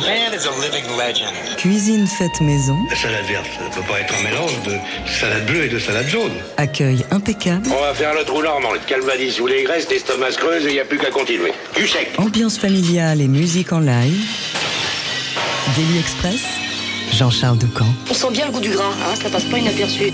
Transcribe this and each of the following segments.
man is a living legend. Cuisine faite maison. La salade verte, ça peut pas être un mélange de salade bleue et de salade jaune. Accueil impeccable. On va faire le trou normand, le calvadis sous les graisses, l'estomac se creuse et il n'y a plus qu'à continuer. Du sec. Ambiance familiale et musique en live. Daily Express. Jean-Charles Ducamp. On sent bien le goût du gras, hein, ça passe pas inaperçu.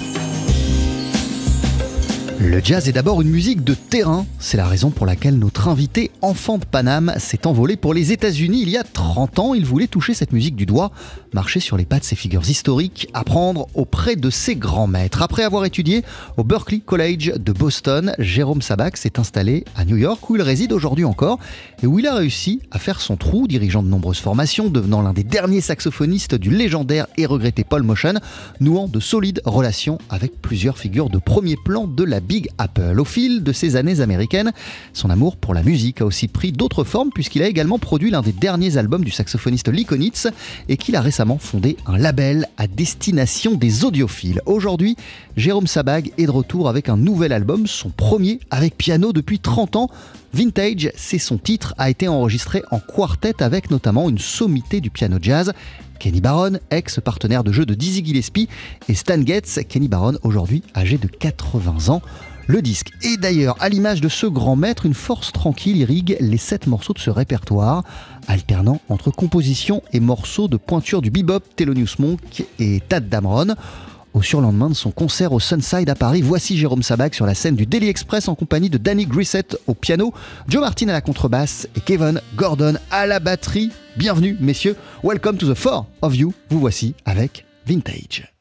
Le jazz est d'abord une musique de terrain. C'est la raison pour laquelle notre invité, enfant de Paname, s'est envolé pour les États-Unis il y a 30 ans. Il voulait toucher cette musique du doigt, marcher sur les pas de ses figures historiques, apprendre auprès de ses grands maîtres. Après avoir étudié au Berklee College de Boston, Jérôme Sabac s'est installé à New York où il réside aujourd'hui encore et où il a réussi à faire son trou, dirigeant de nombreuses formations, devenant l'un des derniers saxophonistes du légendaire et regretté Paul Motion, nouant de solides relations avec plusieurs figures de premier plan de la Big Apple. Au fil de ces années américaines, son amour pour la musique a aussi pris d'autres formes puisqu'il a également produit l'un des derniers albums du saxophoniste Lee Konitz et qu'il a récemment fondé un label à destination des audiophiles. Aujourd'hui, Jérôme Sabag est de retour avec un nouvel album, son premier avec piano depuis 30 ans. Vintage, c'est son titre, a été enregistré en quartet avec notamment une sommité du piano jazz. Kenny Barron, ex-partenaire de jeu de Dizzy Gillespie, et Stan Getz, Kenny Barron aujourd'hui âgé de 80 ans. Le disque est d'ailleurs, à l'image de ce grand maître, une force tranquille irrigue les sept morceaux de ce répertoire, alternant entre composition et morceaux de pointure du bebop, Thelonious Monk et Tad Damron. Au surlendemain de son concert au Sunside à Paris, voici Jérôme Sabac sur la scène du Daily Express en compagnie de Danny Grissett au piano, Joe Martin à la contrebasse et Kevin Gordon à la batterie. Bienvenue messieurs, welcome to the four of you. Vous voici avec Vintage.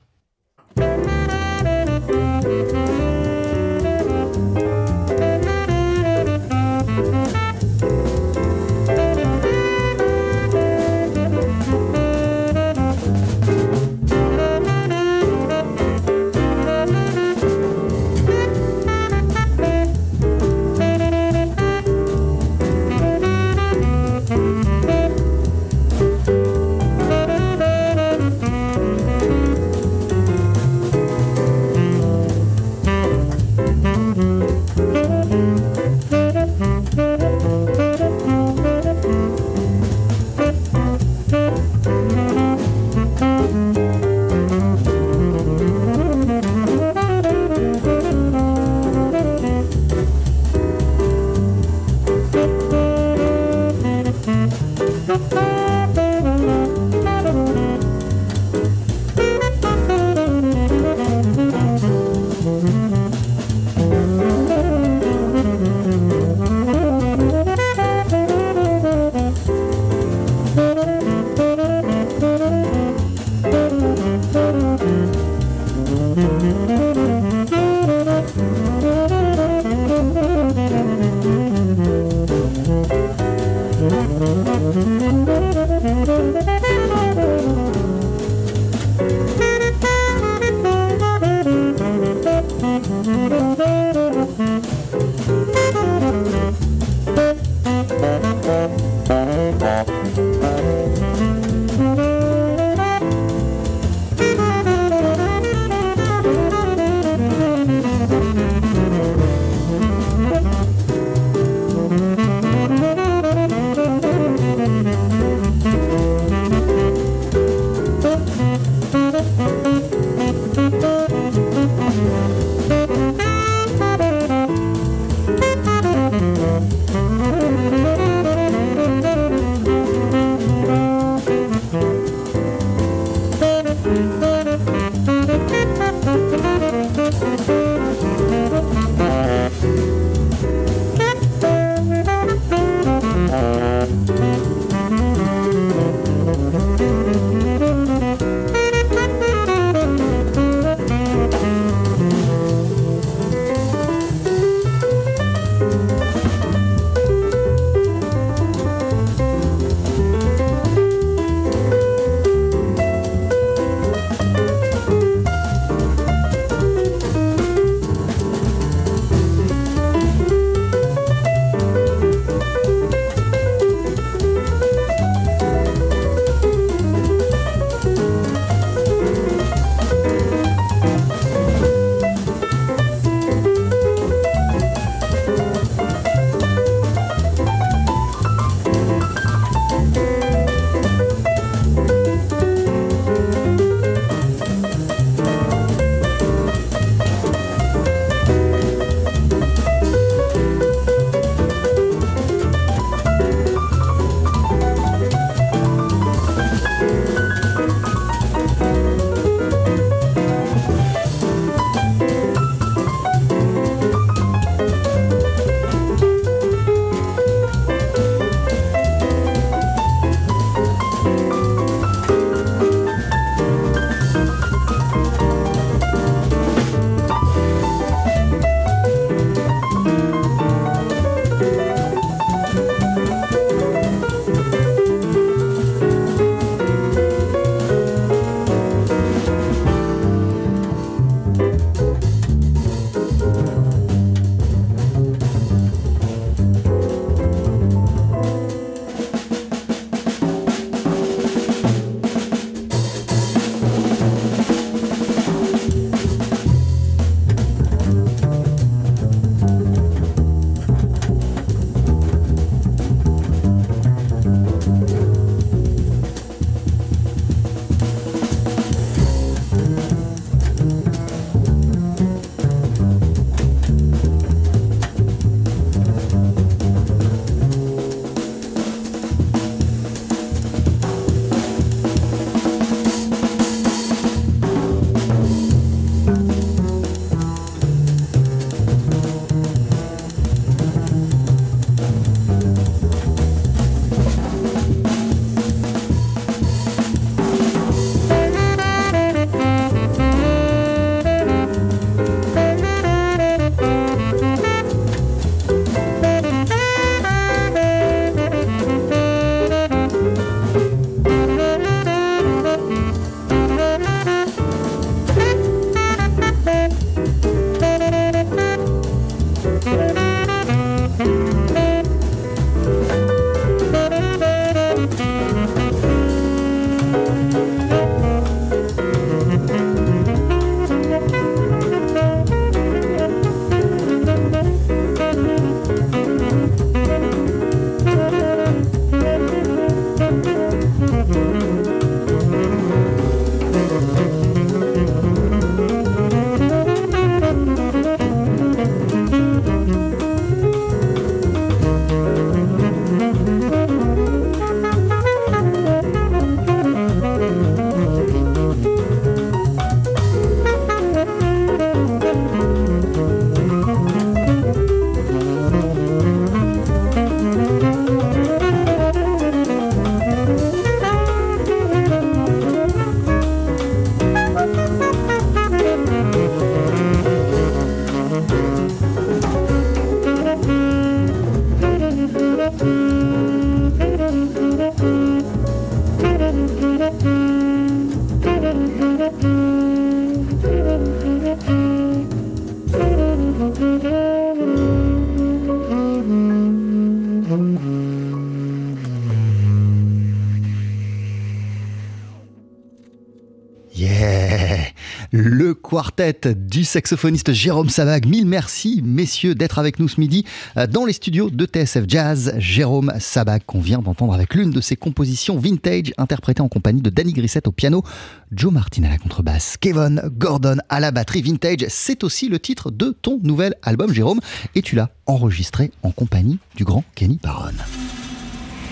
Quartet du saxophoniste Jérôme Sabag. Mille merci, messieurs, d'être avec nous ce midi euh, dans les studios de TSF Jazz. Jérôme Sabag, qu'on vient d'entendre avec l'une de ses compositions vintage, interprétée en compagnie de Danny Grissett au piano, Joe Martin à la contrebasse, Kevin Gordon à la batterie. Vintage, c'est aussi le titre de ton nouvel album, Jérôme, et tu l'as enregistré en compagnie du grand Kenny Barron.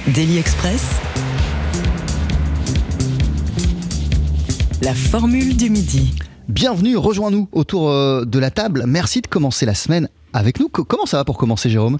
Daily Express. La formule du midi. Bienvenue, rejoins-nous autour euh, de la table. Merci de commencer la semaine avec nous. comment ça va pour commencer, Jérôme?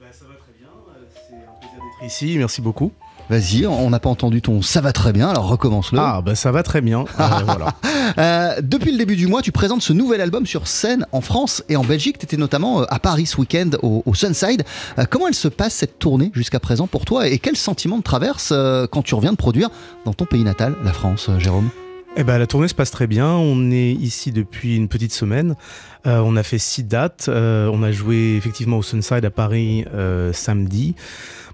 Bah, Ça va très bien. Euh, c'est un plaisir d'être ici. Merci beaucoup. Vas-y, on n'a pas entendu ton ça va très bien, alors recommence-le. Ah, bah ça va très bien. Euh, voilà. depuis le début du mois, tu présentes ce nouvel album sur scène en France et en Belgique. Tu étais notamment à Paris ce week-end au, au, Sunside. comment elle se passe cette tournée jusqu'à présent pour toi? Et quel sentiment de traverse quand tu reviens de produire dans ton pays natal, la France, Jérôme? Eh ben, la tournée se passe très bien. On est ici depuis une petite semaine. Euh, on a fait six dates. Euh, on a joué effectivement au Sunside à Paris euh, samedi.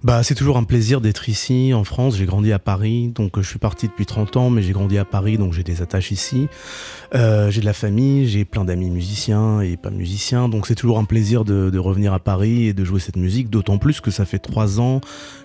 Bah, c'est toujours un plaisir d'être ici en France. J'ai grandi à Paris, donc je suis parti depuis 30 ans, mais j'ai grandi à Paris, donc j'ai des attaches ici. j'ai de la famille, j'ai plein d'amis musiciens et pas musiciens, donc c'est toujours un plaisir de, de, revenir à Paris et de jouer cette musique, d'autant plus que ça fait trois ans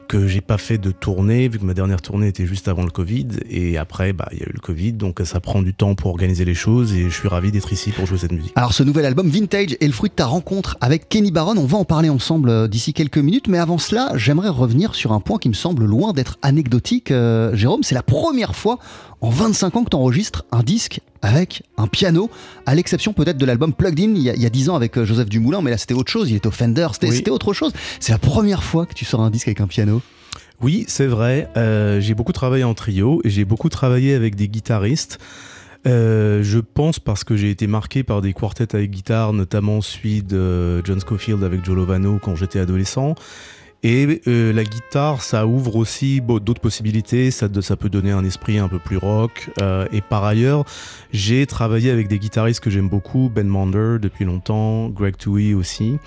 que j'ai pas fait de tournée, vu que ma dernière tournée était juste avant le Covid, et après, bah, il y a eu le Covid, donc ça prend du temps pour organiser les choses, et je suis ravi d'être ici pour jouer cette musique. Alors, nouvel album Vintage est le fruit de ta rencontre avec Kenny Barron, on va en parler ensemble euh, d'ici quelques minutes, mais avant cela, j'aimerais revenir sur un point qui me semble loin d'être anecdotique, euh, Jérôme, c'est la première fois en 25 ans que tu enregistres un disque avec un piano, à l'exception peut-être de l'album Plugged In il y, a, 10 ans avec euh, Joseph Dumoulin, mais là c'était autre chose, il était au Fender, c'était autre chose. C'est la première fois que tu sors un disque avec un piano. Oui, c'est vrai. Euh, j'ai beaucoup travaillé en trio et j'ai beaucoup travaillé avec des guitaristes. Euh, je pense parce que j'ai été marqué par des quartets avec guitare, notamment celui de John Scofield avec Joe Lovano quand j'étais adolescent. Et euh, la guitare, ça ouvre aussi d'autres possibilités, ça, peut donner un esprit un peu plus rock. Euh, et par ailleurs, j'ai travaillé avec des guitaristes que j'aime beaucoup, Ben Mander depuis longtemps, Greg Toohey aussi.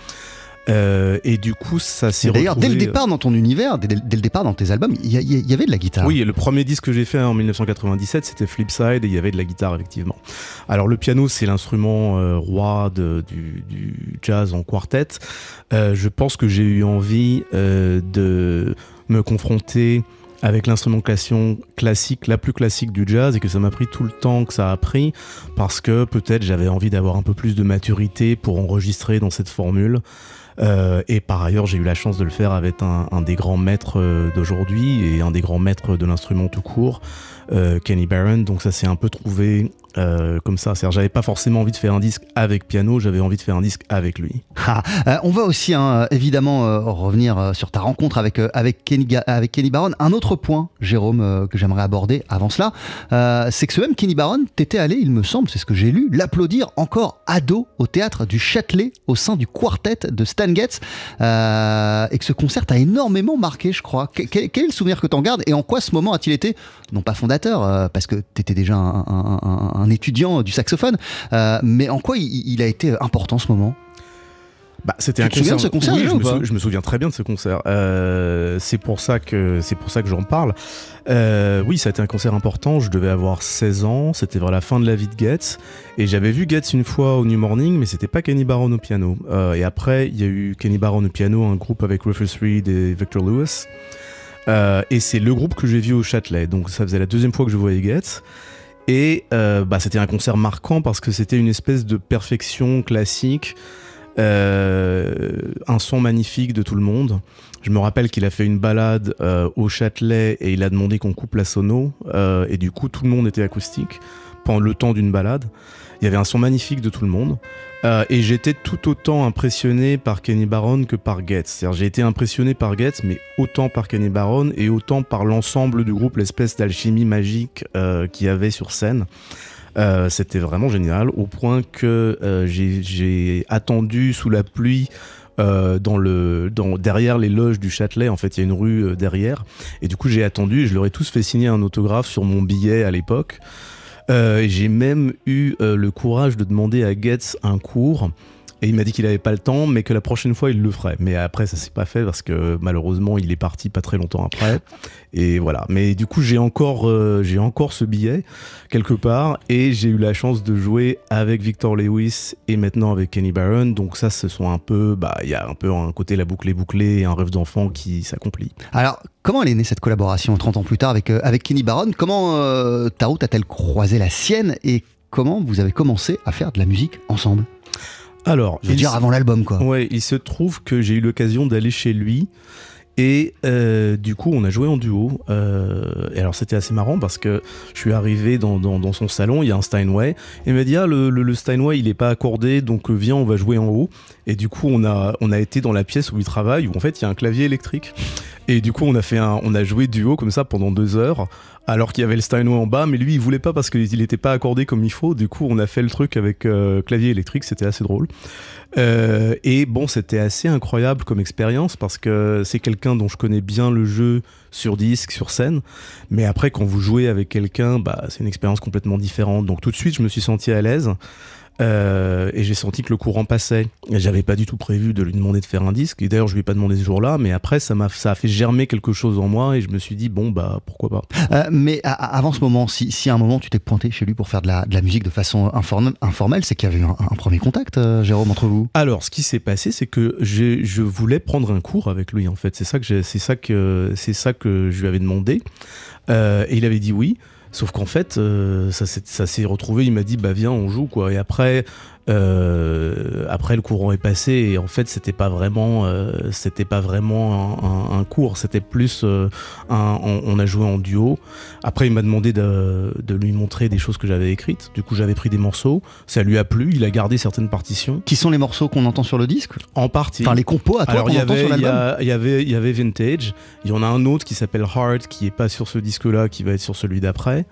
Euh, et du coup, ça s'est D'ailleurs, dès le départ dans ton univers, dès, le départ dans tes albums, il y, avait de la guitare. Oui, le premier disque que j'ai fait en 1997, c'était Flipside et il y avait de la guitare, effectivement. Alors, le piano, c'est l'instrument euh, roi du, jazz en quartet. Euh, je pense que j'ai eu envie de me confronter avec l'instrument classique, la plus classique du jazz, et que ça m'a pris tout le temps que ça a pris, parce que peut-être j'avais envie d'avoir un peu plus de maturité pour enregistrer dans cette formule. Euh, et par ailleurs, j'ai eu la chance de le faire avec un, des grands maîtres euh, d'aujourd'hui et un des grands maîtres de l'instrument tout court, Kenny Barron. Donc ça s'est un peu trouvé euh, comme ça. C'est-à-dire, j'avais pas forcément envie de faire un disque avec piano, j'avais envie de faire un disque avec lui. Ah, euh, on va aussi hein, évidemment euh, revenir sur ta rencontre avec, Kenny, Barron. Un autre point, Jérôme, que j'aimerais aborder avant cela, c'est que ce même Kenny Barron, t'étais allé, il me semble, c'est ce que j'ai lu, l'applaudir encore ado au théâtre du Châtelet au sein du quartet de Stan Getz, et que ce concert t'a énormément marqué, je crois. Quel, est le souvenir que t'en gardes et en quoi ce moment a-t-il été, non pas fondateur, parce que t'étais déjà un un étudiant du saxophone. Euh, mais en quoi il, a été important ce moment? Bah, c'était un concert. de ce concert oui, je, me souviens très bien de ce concert. Euh, c'est pour ça que c'est pour ça que j'en parle. Euh, oui, ça a été un concert important. Je devais avoir 16 ans. C'était vers la fin de la vie de Getz. Et j'avais vu Getz une fois au New Morning, mais c'était pas Kenny Barron au piano. et après, il y a eu Kenny Barron au piano, un groupe avec Rufus Reed et Victor Lewis. Et c'est le groupe que j'ai vu au Châtelet. Donc ça faisait la deuxième fois que je voyais Getz. Et euh, bah, c'était un concert marquant parce que c'était une espèce de perfection classique, euh, un son magnifique de tout le monde. Je me rappelle qu'il a fait une balade euh, au Châtelet et il a demandé qu'on coupe la sono. et du coup, tout le monde était acoustique pendant le temps d'une balade. Il y avait un son magnifique de tout le monde. Euh, et j'étais tout autant impressionné par Kenny Barron que par Getz. C'est-à-dire, j'ai été impressionné par Getz, mais autant par Kenny Barron et autant par l'ensemble du groupe, l'espèce d'alchimie magique euh, qu'il y avait sur scène. Euh, c'était vraiment génial, au point que j'ai attendu sous la pluie dans le, dans, derrière les loges du Châtelet. En fait, il y a une rue derrière. Et du coup, j'ai attendu et je leur ai tous fait signer un autographe sur mon billet à l'époque. Euh, j'ai même eu euh, le courage de demander à Getz un cours Et il m'a dit qu'il avait pas le temps, mais que la prochaine fois il le ferait. Mais après, ça s'est pas fait parce que malheureusement, il est parti pas très longtemps après. Et voilà. Mais du coup, j'ai encore, euh, j'ai encore ce billet quelque part, et j'ai eu la chance de jouer avec Victor Lewis et maintenant avec Kenny Barron. Donc ça, ce sont un peu, bah, il y a un peu un côté la boucle est bouclée, et un rêve d'enfant qui s'accomplit. Alors, comment elle est née cette collaboration 30 ans plus tard avec, euh, avec Kenny Barron? Comment euh, ta route a-t-elle croisé la sienne? Et comment vous avez commencé à faire de la musique ensemble? Alors, Je veux dire avant l'album, quoi. Ouais, il se trouve que j'ai eu l'occasion d'aller chez lui. Et euh, du coup, on a joué en duo. Euh, et alors, c'était assez marrant parce que je suis arrivé dans, dans- dans son salon, il y a un Steinway. Et il m'a dit Ah, le, le- le Steinway, il est pas accordé, donc euh, viens, on va jouer en haut. Et du coup, on a, on a été dans la pièce où il travaille, où en fait, il y a un clavier électrique. Et du coup, on a, fait un, on a joué duo comme ça pendant deux heures, alors qu'il y avait le Steinway en bas, mais lui, il voulait pas parce qu'il n'était pas accordé comme il faut. Du coup, on a fait le truc avec euh, clavier électrique, c'était assez drôle. Euh, et bon, c'était assez incroyable comme expérience parce que c'est quelqu'un dont je connais bien le jeu sur disque, sur scène. Mais après, quand vous jouez avec quelqu'un, bah, c'est une expérience complètement différente. Donc tout de suite, je me suis senti à l'aise. Euh, et j'ai senti que le courant passait. J'avais pas du tout prévu de lui demander de faire un disque. Et d'ailleurs, je lui ai pas demandé ce jour-là. Mais après, ça m'a, ça a fait germer quelque chose en moi. Et je me suis dit, bon, bah, pourquoi pas. Euh, mais avant ce moment, si, si à un moment tu t'es pointé chez lui pour faire de la, de la musique de façon informe- informelle, c'est qu'il y avait eu un, un premier contact, euh, Jérôme, entre vous? Alors, ce qui s'est passé, c'est que je voulais prendre un cours avec lui. En fait, c'est ça que c'est ça que c'est ça que je lui avais demandé. Euh, et il avait dit oui. Sauf qu'en fait, euh, ça s'est retrouvé. Il m'a dit bah viens, on joue quoi. Et après, euh, après le courant est passé. Et en fait, c'était pas vraiment, euh, c'était pas vraiment un, un- un cours. C'était plus euh, un, on, on a joué en duo. Après, il m'a demandé de, de lui montrer des choses que j'avais écrites. Du coup, j'avais pris des morceaux. Ça lui a plu. Il a gardé certaines partitions. Qui sont les morceaux qu'on entend sur le disque En partie. Enfin, les compos à toi Alors il y avait, il y, y avait, il y avait Vintage. Il y en a un autre qui s'appelle Heart, qui est pas sur ce disque-là, qui va être sur celui d'après.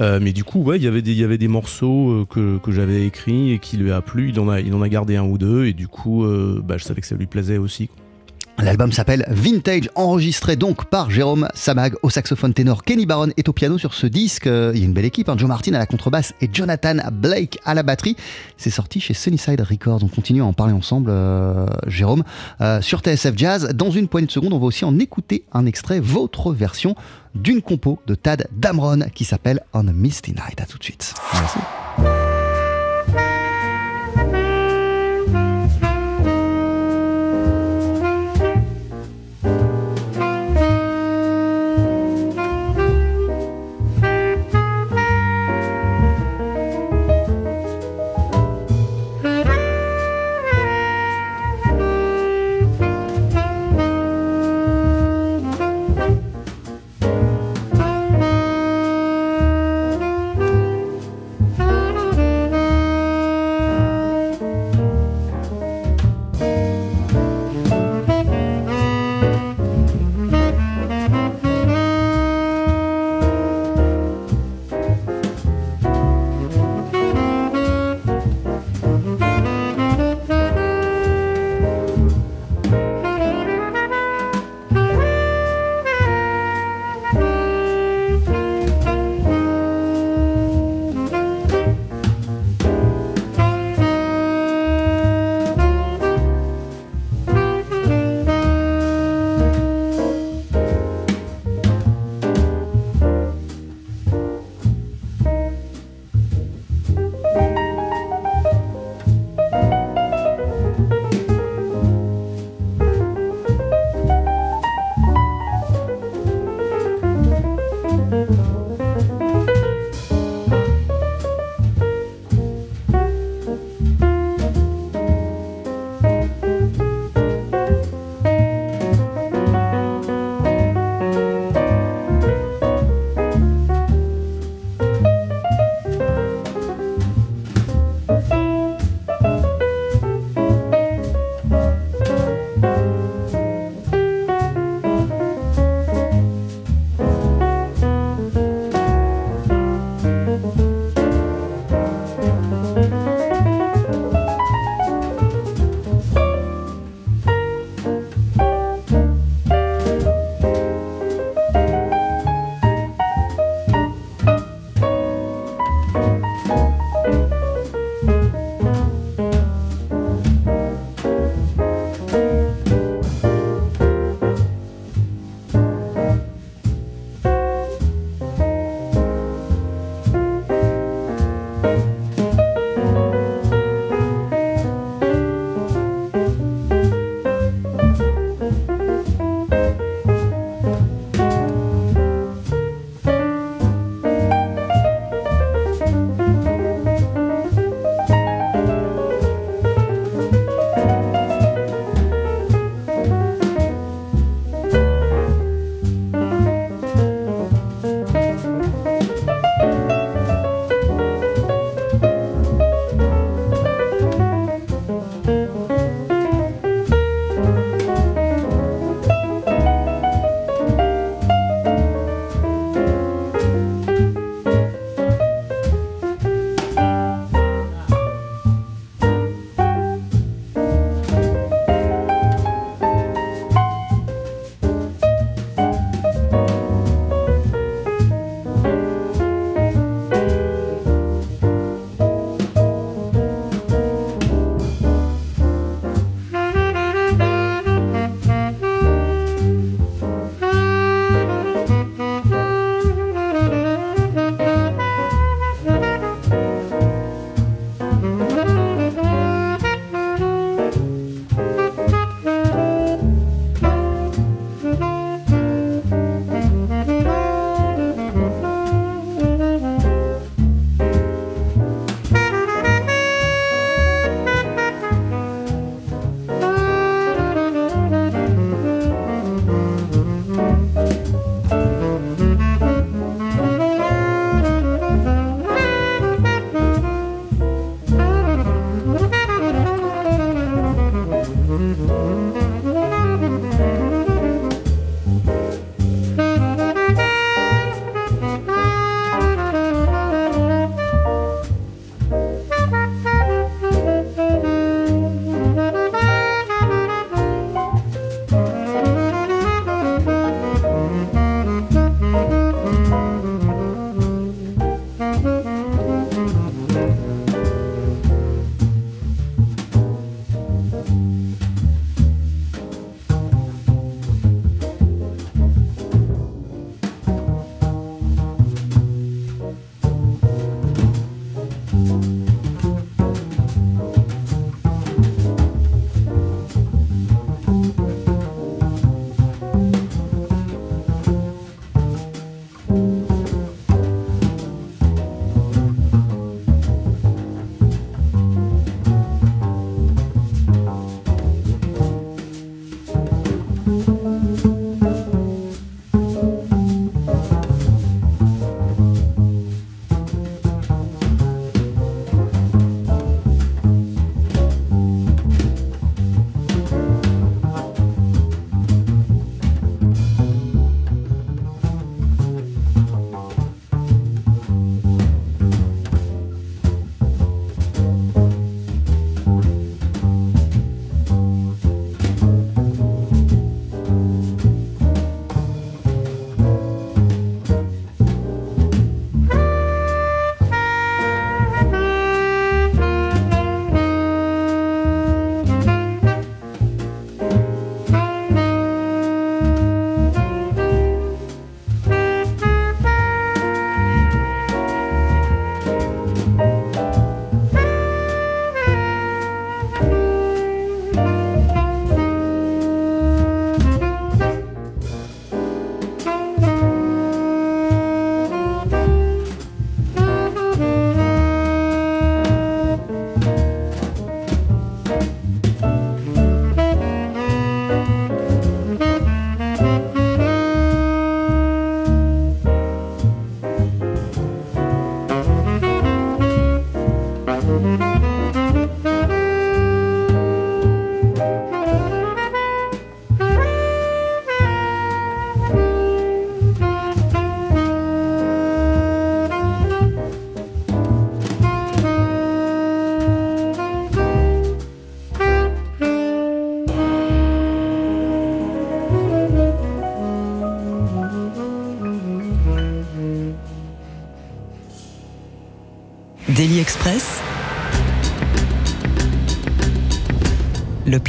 Euh, mais du coup, ouais, il y avait des, morceaux euh, que, j'avais écrits et qui lui a plu. Il en a, gardé un ou deux et du coup, euh, bah, je savais que ça lui plaisait aussi. L'album s'appelle Vintage, enregistré donc par Jérôme Samag au saxophone ténor, Kenny Barron est au piano sur ce disque. Il y a une belle équipe, hein, Joe Martin à la contrebasse et Jonathan Blake à la batterie. C'est sorti chez Sunnyside Records. On continue à en parler ensemble, euh, Jérôme, euh, sur TSF Jazz. Dans une poignée de secondes, on va aussi en écouter un extrait, votre version d'une compo de Tad Damron qui s'appelle On a Misty Night. À tout de suite. Merci.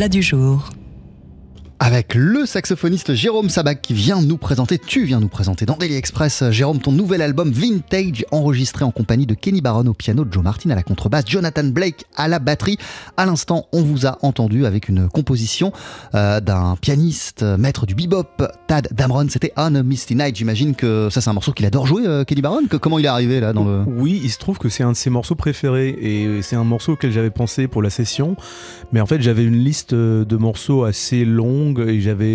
Du jour. Avec le saxophoniste Jérôme Sabac qui vient nous présenter, tu viens nous présenter dans Daily Express, Jérôme, ton nouvel album Vintage, enregistré en compagnie de Kenny Barron au piano, Joe Martin à la contrebasse, Jonathan Blake à la batterie. À l'instant, on vous a entendu avec une composition euh, d'un pianiste, euh, maître du bebop, Tad Damron. C'était On a Misty Night. J'imagine que ça, c'est un morceau qu'il adore jouer, euh, Kenny Barron. comment il est arrivé là dans le. Oui, il se trouve que c'est un de ses morceaux préférés et c'est un morceau auquel j'avais pensé pour la session. Mais en fait, j'avais une liste de morceaux assez longue et j'avais,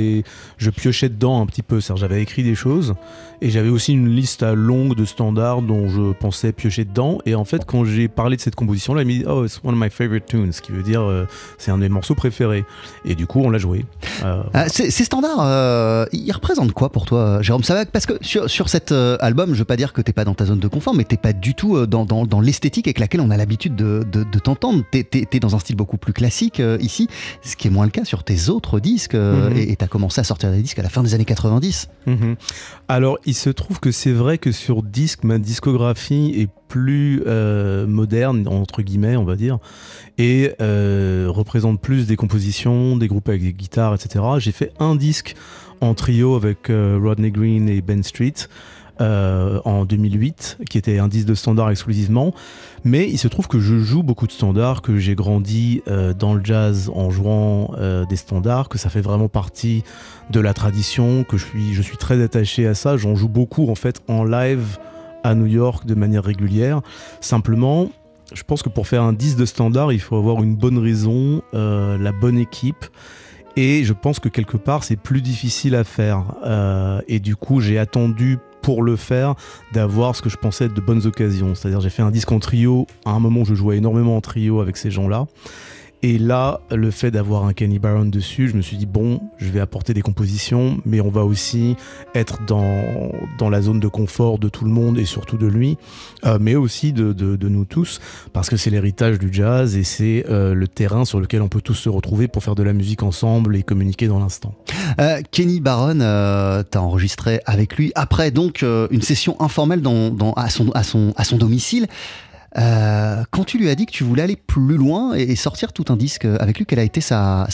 je piochais dedans un petit peu. J'avais écrit des choses et j'avais aussi une liste longue de standards dont je pensais piocher dedans. Et en fait, quand j'ai parlé de cette composition-là, il m'a dit Oh, it's one of my favorite tunes, ce qui veut dire euh, c'est un de mes morceaux préférés. Et du coup, on l'a joué. Euh, ah, ces standards, euh, ils représentent quoi pour toi, Jérôme? Savac Parce que sur, sur cet album, je veux pas dire que t'es pas dans ta zone de confort, mais t'es pas du tout dans, dans, dans l'esthétique avec laquelle on a l'habitude de, de, de t'entendre. T'es es, dans un style beaucoup plus classique ici, ce qui est moins le cas sur tes autres disques. Mhm. Et t'as commencé à sortir des disques à la fin des années 90. Mhm. Alors, il se trouve que c'est vrai que sur disque, ma discographie est plus euh, moderne, entre guillemets, on va dire, et euh, représente plus des compositions, des groupes avec des guitares, etc. J'ai fait un disque en trio avec euh, Rodney Green et Ben Street. En 2008, qui était un disque de standard exclusivement. Mais il se trouve que je joue beaucoup de standards, que j'ai grandi dans le jazz en jouant des standards, que ça fait vraiment partie de la tradition, que je suis, je suis très attaché à ça. J'en joue beaucoup en fait en live à New York de manière régulière. Simplement, je pense que pour faire un disque de standard, il faut avoir une bonne raison, euh, la bonne équipe. Et je pense que quelque part, c'est plus difficile à faire. Euh, et du coup, j'ai attendu pour le faire d'avoir ce que je pensais être de bonnes occasions. C'est-à-dire, j'ai fait un disque en trio. À un moment, je jouais énormément en trio avec ces gens-là. Et là, le fait d'avoir un Kenny Barron dessus, je me suis dit, bon, je vais apporter des compositions, mais on va aussi être dans, dans la zone de confort de tout le monde et surtout de lui, euh, mais aussi de, de, nous tous, parce que c'est l'héritage du jazz et c'est euh, le terrain sur lequel on peut tous se retrouver pour faire de la musique ensemble et communiquer dans l'instant. Euh, Kenny Barron, tu as enregistré avec lui après donc une session informelle dans, dans, à, son, à, son, à son domicile. Euh, quand tu lui as dit que tu voulais aller plus loin et, sortir tout un disque avec lui, quelle a été sa,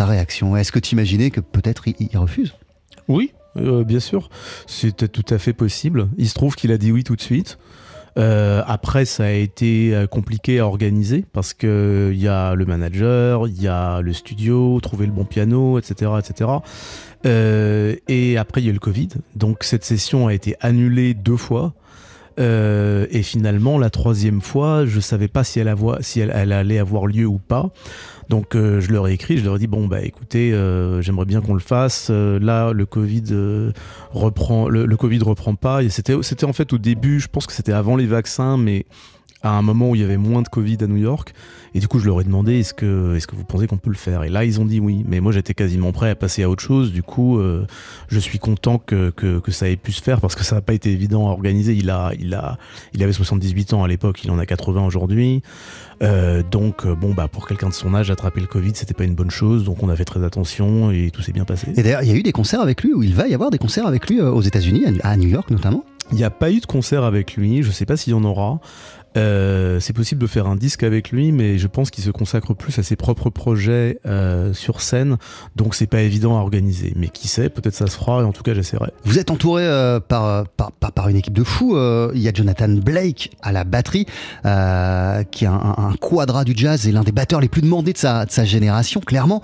réaction? Est-ce que tu imaginais que peut-être il, refuse? Oui, euh, bien sûr. C'était tout à fait possible. Il se trouve qu'il a dit oui tout de suite. Euh, après, ça a été compliqué à organiser parce qu'il y a le manager, il y a le studio, trouver le bon piano, etc. etc. et après, il y a eu le Covid. Donc, cette session a été annulée deux fois. Euh, et finalement, la troisième fois, je savais pas si elle, allait avoir lieu ou pas. Donc euh, je leur ai écrit, je leur ai dit bon bah écoutez, euh, j'aimerais bien qu'on le fasse. là, le Covid reprend, le, le, Covid reprend pas. C'était en fait au début, je pense que c'était avant les vaccins, mais à un moment où il y avait moins de Covid à New York. Et du coup, je leur ai demandé est-ce que, est-ce que vous pensez qu'on peut le faire? Et là, ils ont dit oui. Mais moi, j'étais quasiment prêt à passer à autre chose. Du coup, euh, je suis content que, que, que, ça ait pu se faire parce que ça n'a pas été évident à organiser. Il, a, il, a, il avait 78 ans à l'époque, il en a 80 aujourd'hui. Euh, donc, euh, bon, bah, pour quelqu'un de son âge, attraper le Covid, c'était pas une bonne chose. Donc, on a fait très attention et tout s'est bien passé. Et d'ailleurs, il y a eu des concerts avec lui, ou il va y avoir des concerts avec lui aux États-Unis, à New York notamment? Il n'y a pas eu de concert avec lui, je ne sais pas s'il y en aura. Euh, c'est possible de faire un disque avec lui, mais je pense qu'il se consacre plus à ses propres projets euh, sur scène, donc c'est pas évident à organiser. Mais qui sait, peut-être ça se fera, et en tout cas j'essaierai. Vous êtes entouré euh, par, par, par, une équipe de fous. Il y a Jonathan Blake à la batterie, qui est un, un, quadra du jazz et l'un des batteurs les plus demandés de sa, de sa génération, clairement.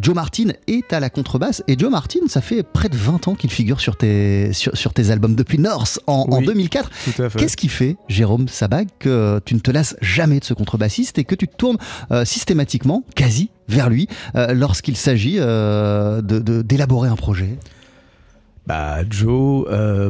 Joe Martin est à la contrebasse, et Joe Martin, ça fait près de 20 ans qu'il figure sur tes, sur, sur, tes albums depuis North en, en 2004. Qu'est-ce qui fait, Jérôme Sabag, que tu ne te lasses jamais de ce contrebassiste et que tu te tournes euh, systématiquement, quasi, vers lui euh, lorsqu'il s'agit euh, d'élaborer un projet bah, Joe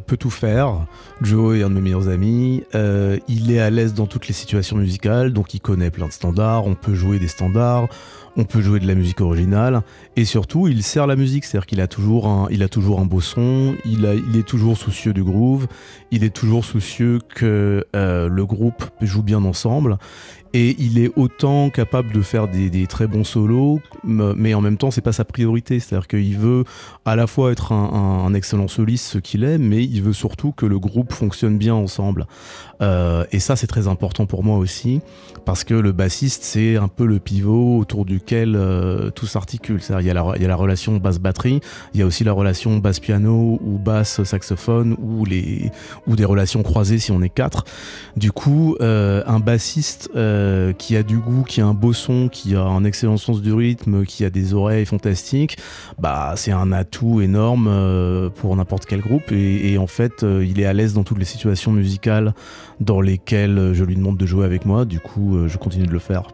peut tout faire. Joe est un de mes meilleurs amis. il est à l'aise dans toutes les situations musicales, donc il connaît plein de standards. On peut jouer des standards on peut jouer de la musique originale et surtout il sert la musique, c'est-à-dire qu'il a toujours un, il a toujours un beau son, il, il est toujours soucieux du groove, il est toujours soucieux que euh, le groupe joue bien ensemble Et il est autant capable de faire des, très bons solos, mais en même temps, c'est pas sa priorité. C'est-à-dire qu'il veut à la fois être un, excellent soliste, ce qu'il est, mais il veut surtout que le groupe fonctionne bien ensemble. Euh, et ça, c'est très important pour moi aussi, parce que le bassiste, c'est un peu le pivot autour duquel euh, tout s'articule. C'est-à-dire, il y, a la, relation basse-batterie, il y a aussi la relation basse-piano ou basse-saxophone, ou, ou des relations croisées si on est quatre. Du coup, euh, un bassiste qui a du goût, qui a un beau son, qui a un excellent sens du rythme, qui a des oreilles fantastiques, bah, c'est un atout énorme euh, pour n'importe quel groupe. Et, en fait, euh, il est à l'aise dans toutes les situations musicales dans lesquelles euh, je lui demande de jouer avec moi. Du coup, euh, je continue de le faire.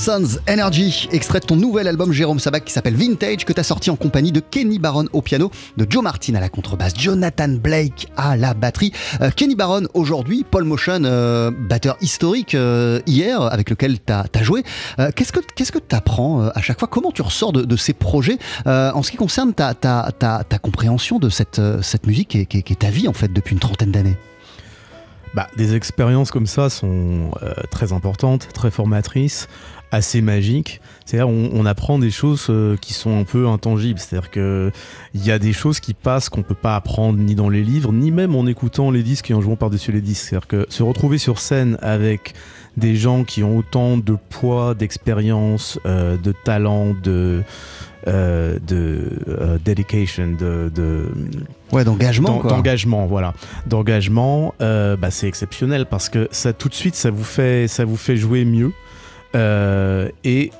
Elson's Energy, extrait de ton nouvel album Jérôme Sabac qui s'appelle Vintage, que tu as sorti en compagnie de Kenny Barron au piano, de Joe Martin à la contrebasse, Jonathan Blake à la batterie. Euh, Kenny Barron aujourd'hui, Paul Motion, euh, batteur historique euh, hier, avec lequel tu as, joué. Qu'est-ce que tu apprends à chaque fois? Comment tu ressors de, ces projets? En ce qui concerne ta, compréhension de cette, musique qui est, ta vie en fait depuis une trentaine d'années? Bah, des expériences comme ça sont très importantes, très formatrices, assez magiques. C'est-à-dire on, on apprend des choses euh, qui sont un peu intangibles. C'est-à-dire que il y a des choses qui passent qu'on peut pas apprendre ni dans les livres, ni même en écoutant les disques et en jouant par-dessus les disques. C'est-à-dire que se retrouver sur scène avec des gens qui ont autant de poids, d'expérience, euh, de talent, de euh, de euh, dedication, de, de Ouais, d'engagement d'engagement, voilà, d'engagement, euh, bah, c'est exceptionnel parce que ça tout de suite ça vous fait ça vous fait jouer mieux et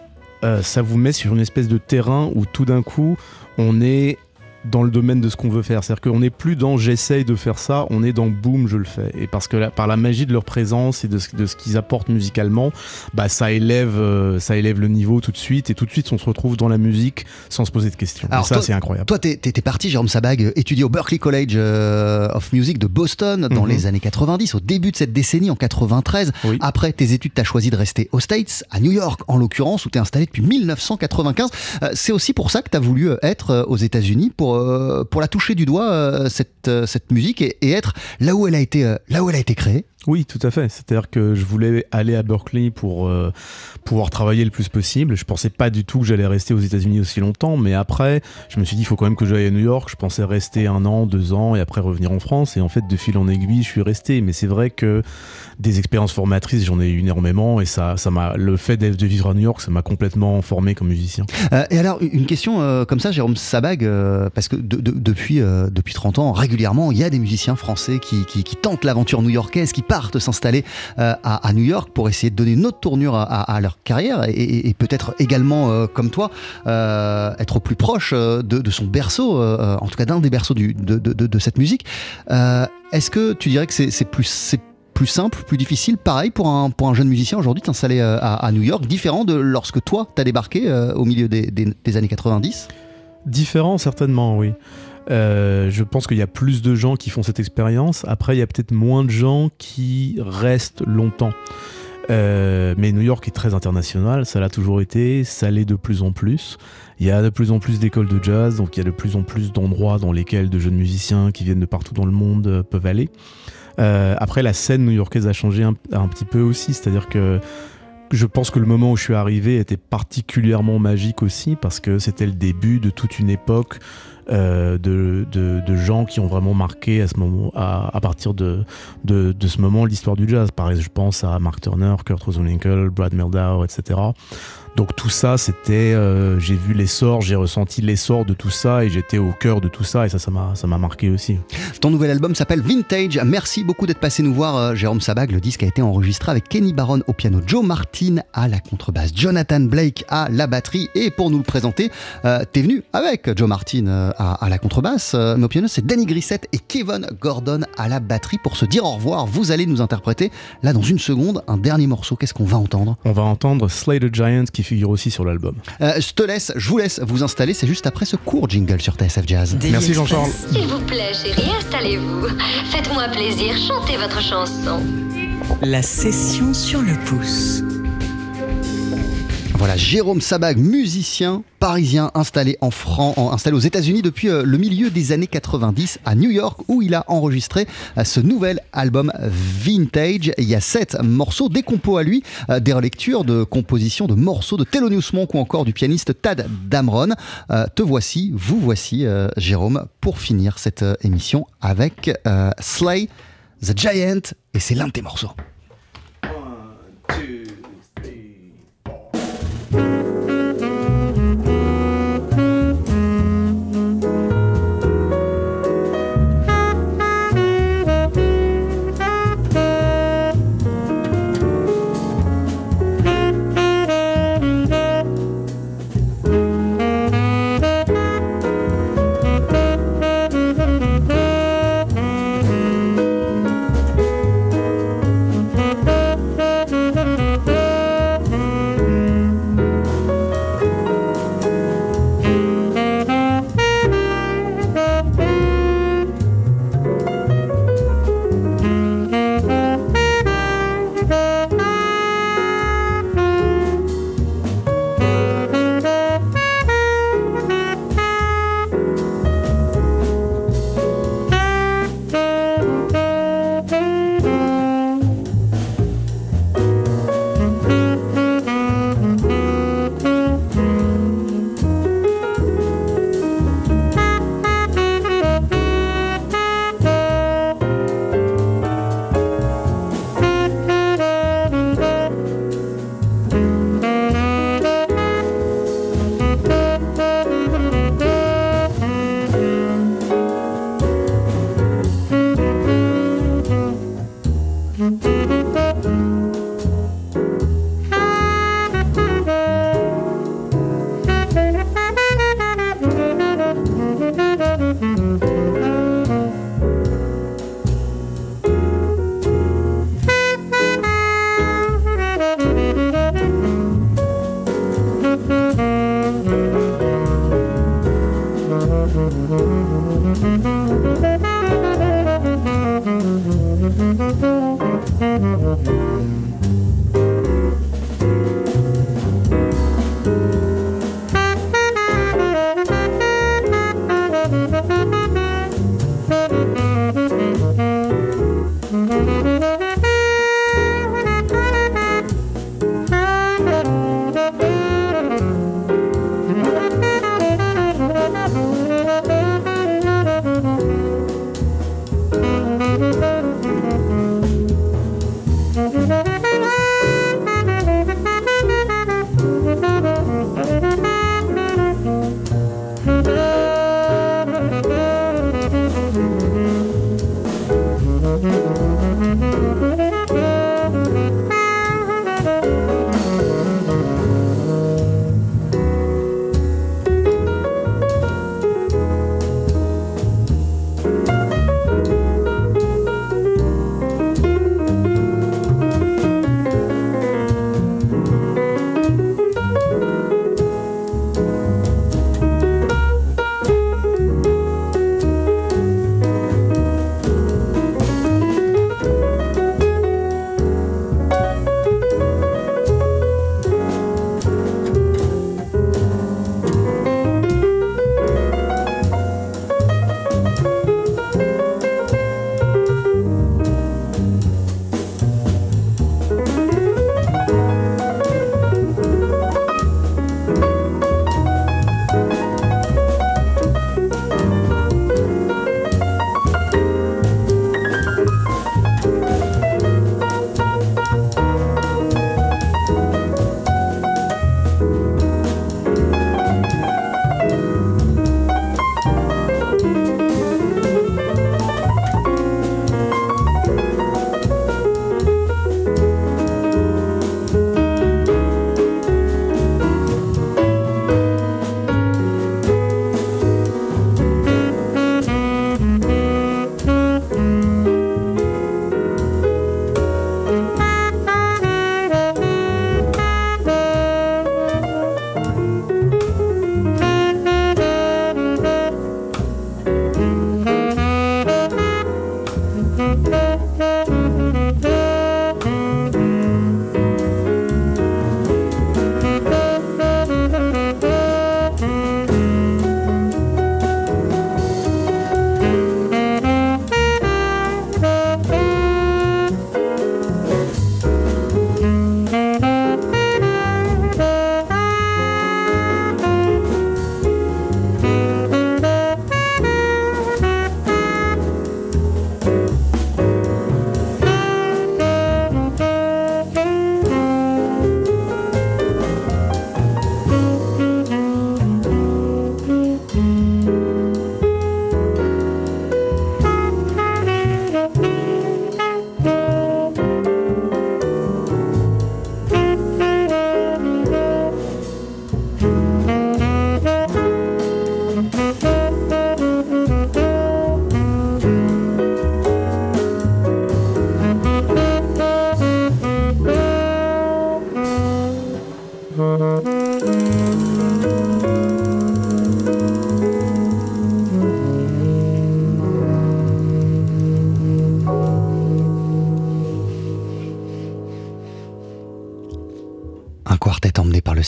euh, ça vous met sur une espèce de terrain où tout d'un coup on est dans le domaine de ce qu'on veut faire. C'est-à-dire qu'on n'est plus dans j'essaye de faire ça, on est dans boum, je le fais. Et parce que là, par la magie de leur présence et de ce, de ce qu'ils apportent musicalement, bah, ça, élève, euh, ça élève le niveau tout de suite. Et tout de suite, on se retrouve dans la musique sans se poser de questions. Alors, et ça, c'est incroyable. Toi, t'es t'es- t'es parti, Jérôme Sabag, euh, étudier au Berklee College euh, of Music de Boston dans Mhm. les années 90, au début de cette décennie, en 93. Oui. Après tes études, t'as choisi de rester aux States, à New York en l'occurrence, où t'es installé depuis 1995. Euh, C'est aussi pour ça que t'as voulu euh, être aux États-Unis pour, euh, pour la toucher du doigt, euh, cette, euh, cette musique, et, et être là où elle a été, là où elle a été créée. Oui, tout à fait. C'est-à-dire que je voulais aller à Berkeley pour euh, pouvoir travailler le plus possible. Je pensais pas du tout que j'allais rester aux États-Unis aussi longtemps, mais après, je me suis dit, il faut quand même que j'aille à New York. Je pensais rester un an, deux ans, et après revenir en France. Et en fait, de fil en aiguille, je suis resté. Mais c'est vrai que des expériences formatrices, j'en ai eu énormément, et ça, ça m'a, le fait de vivre à New York, ça m'a complètement formé comme musicien. Euh, et alors, une question euh, comme ça, Jérôme Sabag, euh, parce que de- de- depuis, euh, depuis 30 ans, régulièrement, il y a des musiciens français qui, qui- qui tentent l'aventure new-yorkaise, partent s'installer euh, à, New York pour essayer de donner une autre tournure à, leur carrière et, peut-être également, euh, comme toi, euh, être plus proche de, son berceau, en tout cas d'un des berceaux de, cette musique. Est-ce que tu dirais que c'est plus... simple, plus difficile, pareil pour un, jeune musicien aujourd'hui euh, à, à New York, différent de lorsque toi t'as débarqué au milieu des années 90 Différent, certainement, oui. Euh, je pense qu'il y a plus de gens qui font cette expérience. Après, il y a peut-être moins de gens qui restent longtemps. Euh, mais New York est très international, ça l'a toujours été, ça l'est de plus en plus. Il y a de plus en plus d'écoles de jazz, donc il y a de plus en plus d'endroits dans lesquels de jeunes musiciens qui viennent de partout dans le monde euh, peuvent aller. Après, la scène new-yorkaise a changé un petit peu aussi, c'est-à-dire que je pense que le moment où je suis arrivé était particulièrement magique aussi parce que c'était le début de toute une époque euh, de, gens qui ont vraiment marqué à ce moment, à, partir de, ce moment l'histoire du jazz. Par exemple, je pense à Mark Turner, Kurt Rosenwinkel, Brad Mehldau, etc. Donc tout ça, c'était, euh, j'ai vu l'essor, j'ai ressenti l'essor de tout ça et j'étais au cœur de tout ça et ça, ça m'a, ça m'a marqué aussi. Ton nouvel album s'appelle Vintage. Merci beaucoup d'être passé nous voir, euh, Jérôme Sabag. Le disque a été enregistré avec Kenny Barron au piano, Joe Martin à la contrebasse, Jonathan Blake à la batterie. Et pour nous le présenter, euh, t'es venu avec Joe Martin euh, à, à la contrebasse, mais au piano, c'est Danny Grissett et Kevin Gordon à la batterie pour se dire au revoir. Vous allez nous interpréter, là, dans une seconde, un dernier morceau. Qu'est-ce qu'on va entendre? On va entendre Slay the Giant qui figure aussi sur l'album. Euh, Je te laisse, je vous laisse vous installer. C'est juste après ce court jingle sur TSF Jazz. Daily Merci. Jean-Charles. S'il vous plaît, chérie, installez-vous. Faites-moi plaisir, chantez votre chanson. La session sur le pouce. Voilà, Jérôme Sabag, musicien parisien installé en France, installé aux États-Unis depuis euh, le milieu des années 90 à New York, où il a enregistré euh, ce nouvel album Vintage. Il y a sept morceaux, des compos à lui, euh, des relectures de compositions de morceaux de Thelonious Monk ou encore du pianiste Tad Damron. Te voici, vous voici, Jérôme, pour finir cette émission avec Slay the Giant, et c'est l'un de tes morceaux.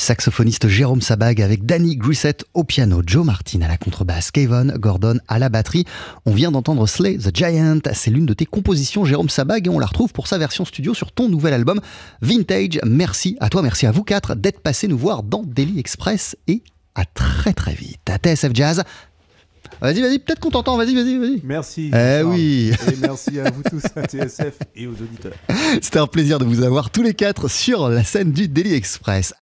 Saxophoniste Jérôme Sabag avec Danny Grissett au piano, Joe Martin à la contrebasse, Kevin Gordon à la batterie. On vient d'entendre Slay the Giant. C'est l'une de tes compositions, Jérôme Sabag, et on la retrouve pour sa version studio sur ton nouvel album Vintage. Merci à toi, merci à vous quatre d'être passés nous voir dans Daily Express et à très très vite. À TSF Jazz. Vas-y, vas-y, peut-être qu'on t'entend, vas-y, vas-y, vas-y. Merci. Eh oui. Et merci à vous tous, à TSF et aux auditeurs. C'était un plaisir de vous avoir tous les quatre sur la scène du Daily Express.